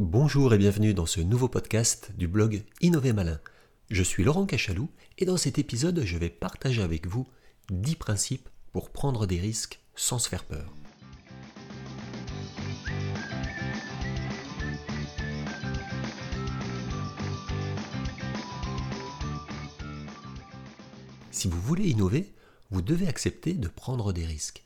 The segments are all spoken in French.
Bonjour et bienvenue dans ce nouveau podcast du blog Innover Malin. Je suis Laurent Cachalou et dans cet épisode, je vais partager avec vous 10 principes pour prendre des risques sans se faire peur. Si vous voulez innover, vous devez accepter de prendre des risques.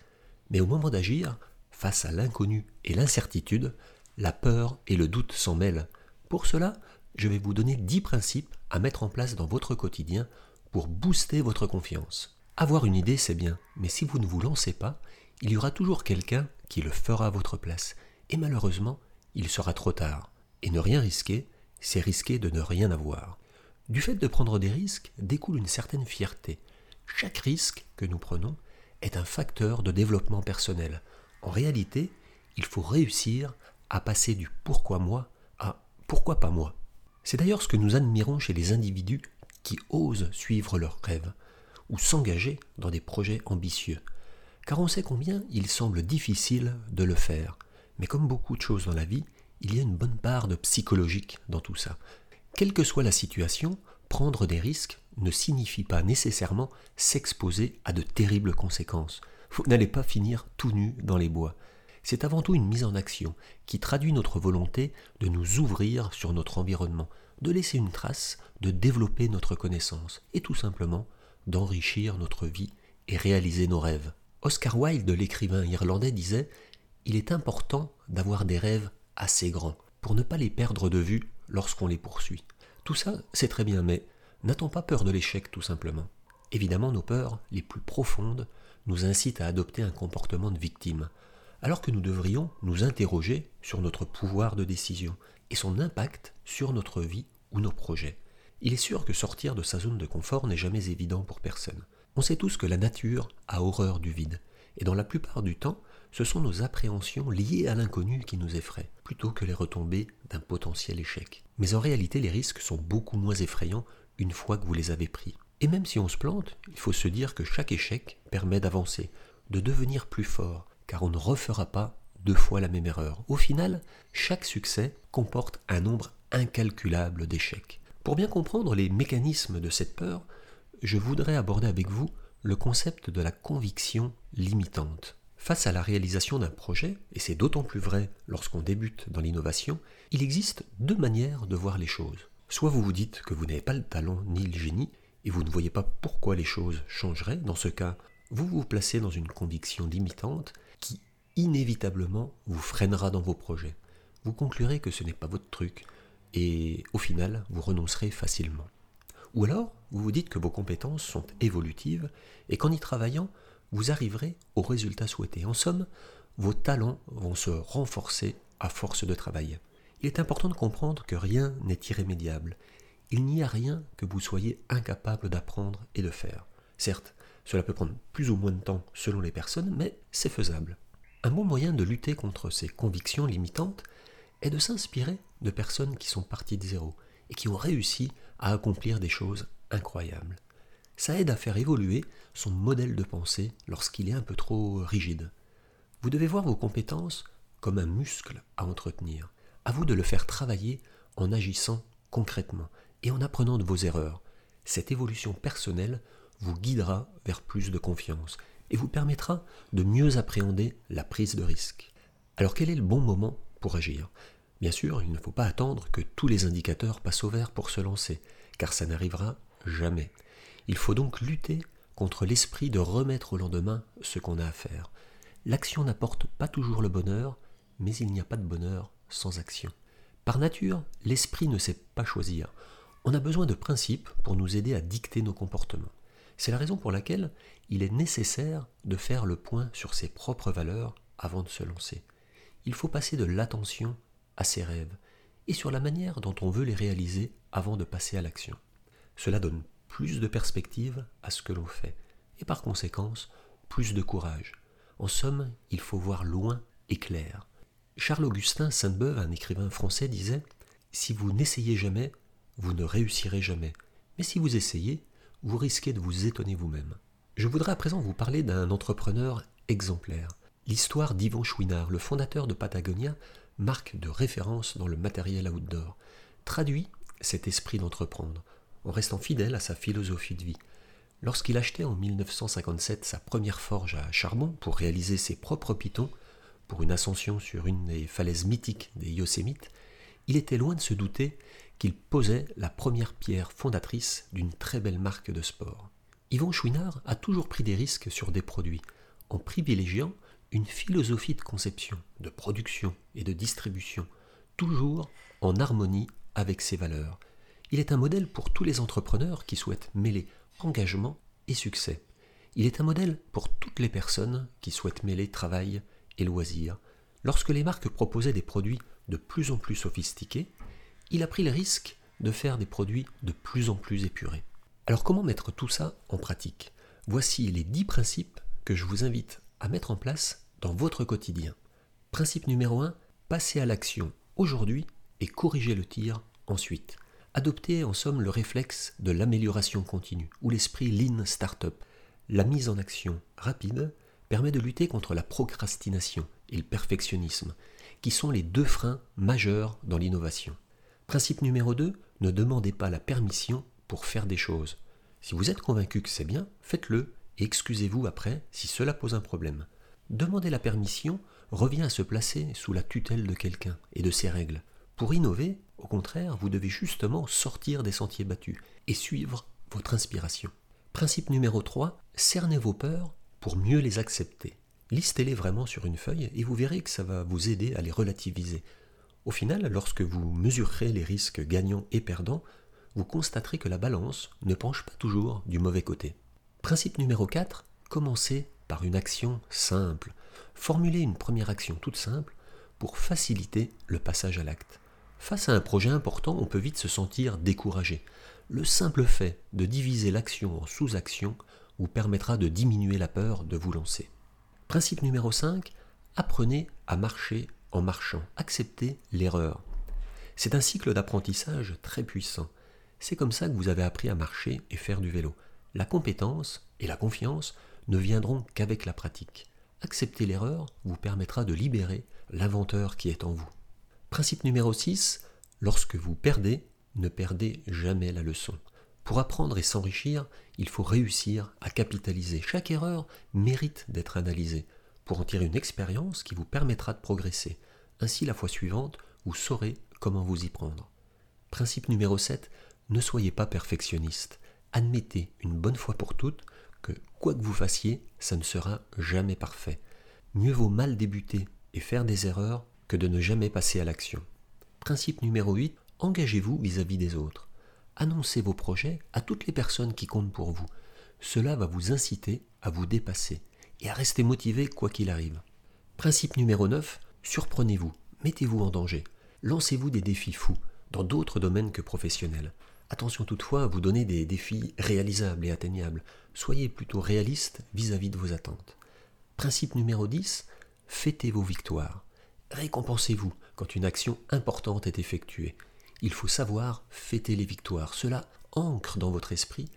Mais au moment d'agir, face à l'inconnu et l'incertitude, la peur et le doute s'en mêlent. Pour cela, je vais vous donner 10 principes à mettre en place dans votre quotidien pour booster votre confiance. Avoir une idée, c'est bien, mais si vous ne vous lancez pas, il y aura toujours quelqu'un qui le fera à votre place. Et malheureusement, il sera trop tard. Et ne rien risquer, c'est risquer de ne rien avoir. Du fait de prendre des risques découle une certaine fierté. Chaque risque que nous prenons est un facteur de développement personnel. En réalité, il faut réussir passer du pourquoi moi à pourquoi pas moi. C'est d'ailleurs ce que nous admirons chez les individus qui osent suivre leurs rêves ou s'engager dans des projets ambitieux, car on sait combien il semble difficile de le faire. Mais comme beaucoup de choses dans la vie, il y a une bonne part de psychologique dans tout ça. Quelle que soit la situation, prendre des risques ne signifie pas nécessairement s'exposer à de terribles conséquences. Vous n'allez pas finir tout nu dans les bois c'est avant tout une mise en action qui traduit notre volonté de nous ouvrir sur notre environnement, de laisser une trace, de développer notre connaissance et tout simplement d'enrichir notre vie et réaliser nos rêves. Oscar Wilde, l'écrivain irlandais, disait Il est important d'avoir des rêves assez grands pour ne pas les perdre de vue lorsqu'on les poursuit. Tout ça, c'est très bien, mais n'a-t-on pas peur de l'échec tout simplement? Évidemment, nos peurs les plus profondes nous incitent à adopter un comportement de victime, alors que nous devrions nous interroger sur notre pouvoir de décision et son impact sur notre vie ou nos projets. Il est sûr que sortir de sa zone de confort n'est jamais évident pour personne. On sait tous que la nature a horreur du vide, et dans la plupart du temps, ce sont nos appréhensions liées à l'inconnu qui nous effraient, plutôt que les retombées d'un potentiel échec. Mais en réalité, les risques sont beaucoup moins effrayants une fois que vous les avez pris. Et même si on se plante, il faut se dire que chaque échec permet d'avancer, de devenir plus fort, car on ne refera pas deux fois la même erreur. Au final, chaque succès comporte un nombre incalculable d'échecs. Pour bien comprendre les mécanismes de cette peur, je voudrais aborder avec vous le concept de la conviction limitante. Face à la réalisation d'un projet, et c'est d'autant plus vrai lorsqu'on débute dans l'innovation, il existe deux manières de voir les choses. Soit vous vous dites que vous n'avez pas le talent ni le génie, et vous ne voyez pas pourquoi les choses changeraient, dans ce cas, vous vous placez dans une conviction limitante inévitablement vous freinera dans vos projets. Vous conclurez que ce n'est pas votre truc et au final vous renoncerez facilement. Ou alors vous vous dites que vos compétences sont évolutives et qu'en y travaillant vous arriverez au résultat souhaité. En somme, vos talents vont se renforcer à force de travail. Il est important de comprendre que rien n'est irrémédiable. Il n'y a rien que vous soyez incapable d'apprendre et de faire. Certes, cela peut prendre plus ou moins de temps selon les personnes, mais c'est faisable. Un bon moyen de lutter contre ces convictions limitantes est de s'inspirer de personnes qui sont parties de zéro et qui ont réussi à accomplir des choses incroyables. Ça aide à faire évoluer son modèle de pensée lorsqu'il est un peu trop rigide. Vous devez voir vos compétences comme un muscle à entretenir. À vous de le faire travailler en agissant concrètement et en apprenant de vos erreurs. Cette évolution personnelle vous guidera vers plus de confiance et vous permettra de mieux appréhender la prise de risque. Alors quel est le bon moment pour agir? Bien sûr, il ne faut pas attendre que tous les indicateurs passent au vert pour se lancer, car ça n'arrivera jamais. Il faut donc lutter contre l'esprit de remettre au lendemain ce qu'on a à faire. L'action n'apporte pas toujours le bonheur, mais il n'y a pas de bonheur sans action. Par nature, l'esprit ne sait pas choisir. On a besoin de principes pour nous aider à dicter nos comportements. C'est la raison pour laquelle il est nécessaire de faire le point sur ses propres valeurs avant de se lancer. Il faut passer de l'attention à ses rêves et sur la manière dont on veut les réaliser avant de passer à l'action. Cela donne plus de perspective à ce que l'on fait et par conséquence plus de courage. En somme, il faut voir loin et clair. Charles-Augustin Sainte-Beuve, un écrivain français, disait Si vous n'essayez jamais, vous ne réussirez jamais. Mais si vous essayez, vous risquez de vous étonner vous-même. Je voudrais à présent vous parler d'un entrepreneur exemplaire. L'histoire d'Yvan Chouinard, le fondateur de Patagonia, marque de référence dans le matériel outdoor, traduit cet esprit d'entreprendre, en restant fidèle à sa philosophie de vie. Lorsqu'il achetait en 1957 sa première forge à charbon pour réaliser ses propres pitons, pour une ascension sur une des falaises mythiques des Yosémites, il était loin de se douter qu'il posait la première pierre fondatrice d'une très belle marque de sport. Yvon Chouinard a toujours pris des risques sur des produits, en privilégiant une philosophie de conception, de production et de distribution, toujours en harmonie avec ses valeurs. Il est un modèle pour tous les entrepreneurs qui souhaitent mêler engagement et succès. Il est un modèle pour toutes les personnes qui souhaitent mêler travail et loisirs. Lorsque les marques proposaient des produits de plus en plus sophistiqués, il a pris le risque de faire des produits de plus en plus épurés. Alors comment mettre tout ça en pratique? Voici les 10 principes que je vous invite à mettre en place dans votre quotidien. Principe numéro 1, passez à l'action aujourd'hui et corrigez le tir ensuite. Adoptez en somme le réflexe de l'amélioration continue ou l'esprit Lean Startup. La mise en action rapide permet de lutter contre la procrastination et le perfectionnisme, qui sont les deux freins majeurs dans l'innovation. Principe numéro 2, ne demandez pas la permission pour faire des choses. Si vous êtes convaincu que c'est bien, faites-le et excusez-vous après si cela pose un problème. Demander la permission revient à se placer sous la tutelle de quelqu'un et de ses règles. Pour innover, au contraire, vous devez justement sortir des sentiers battus et suivre votre inspiration. Principe numéro 3, cernez vos peurs pour mieux les accepter. Listez-les vraiment sur une feuille et vous verrez que ça va vous aider à les relativiser. Au final, lorsque vous mesurerez les risques gagnants et perdants, vous constaterez que la balance ne penche pas toujours du mauvais côté. Principe numéro 4, commencez par une action simple. Formulez une première action toute simple pour faciliter le passage à l'acte. Face à un projet important, on peut vite se sentir découragé. Le simple fait de diviser l'action en sous-actions vous permettra de diminuer la peur de vous lancer. Principe numéro 5, apprenez à marcher en marchant. Acceptez l'erreur. C'est un cycle d'apprentissage très puissant. C'est comme ça que vous avez appris à marcher et faire du vélo. La compétence et la confiance ne viendront qu'avec la pratique. Accepter l'erreur vous permettra de libérer l'inventeur qui est en vous. Principe numéro 6, lorsque vous perdez, ne perdez jamais la leçon. Pour apprendre et s'enrichir, il faut réussir à capitaliser. Chaque erreur mérite d'être analysée pour en tirer une expérience qui vous permettra de progresser. Ainsi, la fois suivante, vous saurez comment vous y prendre. Principe numéro 7, ne soyez pas perfectionniste. Admettez une bonne fois pour toutes que quoi que vous fassiez, ça ne sera jamais parfait. Mieux vaut mal débuter et faire des erreurs que de ne jamais passer à l'action. Principe numéro 8, engagez-vous vis-à-vis des autres. Annoncez vos projets à toutes les personnes qui comptent pour vous. Cela va vous inciter à vous dépasser et à rester motivé quoi qu'il arrive. Principe numéro 9, surprenez-vous, mettez-vous en danger. Lancez-vous des défis fous dans d'autres domaines que professionnels. Attention toutefois à vous donner des défis réalisables et atteignables. Soyez plutôt réaliste vis-à-vis -vis de vos attentes. Principe numéro 10, fêtez vos victoires. Récompensez-vous quand une action importante est effectuée. Il faut savoir fêter les victoires. Cela ancre dans votre esprit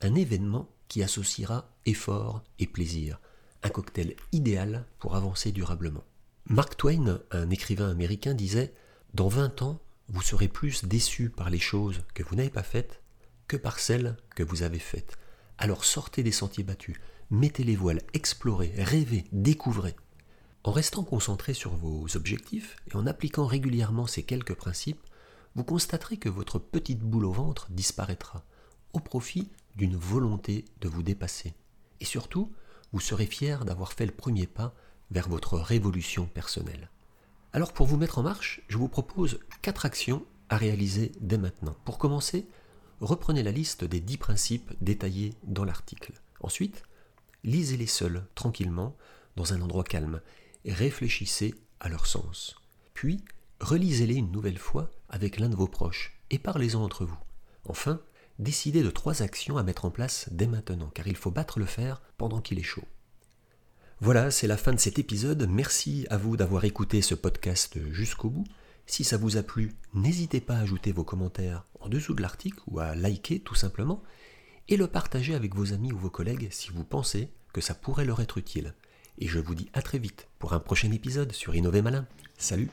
un événement qui associera effort et plaisir, un cocktail idéal pour avancer durablement. Mark Twain, un écrivain américain, disait Dans 20 ans, vous serez plus déçu par les choses que vous n'avez pas faites que par celles que vous avez faites. Alors sortez des sentiers battus, mettez les voiles, explorez, rêvez, découvrez. En restant concentré sur vos objectifs et en appliquant régulièrement ces quelques principes, vous constaterez que votre petite boule au ventre disparaîtra, au profit d'une volonté de vous dépasser. Et surtout, vous serez fier d'avoir fait le premier pas vers votre révolution personnelle. Alors pour vous mettre en marche, je vous propose quatre actions à réaliser dès maintenant. Pour commencer, reprenez la liste des dix principes détaillés dans l'article. Ensuite, lisez-les seuls, tranquillement, dans un endroit calme, réfléchissez à leur sens. Puis, relisez-les une nouvelle fois avec l'un de vos proches et parlez-en entre vous. Enfin, décidez de trois actions à mettre en place dès maintenant, car il faut battre le fer pendant qu'il est chaud. Voilà, c'est la fin de cet épisode. Merci à vous d'avoir écouté ce podcast jusqu'au bout. Si ça vous a plu, n'hésitez pas à ajouter vos commentaires en dessous de l'article ou à liker tout simplement et le partager avec vos amis ou vos collègues si vous pensez que ça pourrait leur être utile et je vous dis à très vite pour un prochain épisode sur Innover Malin. Salut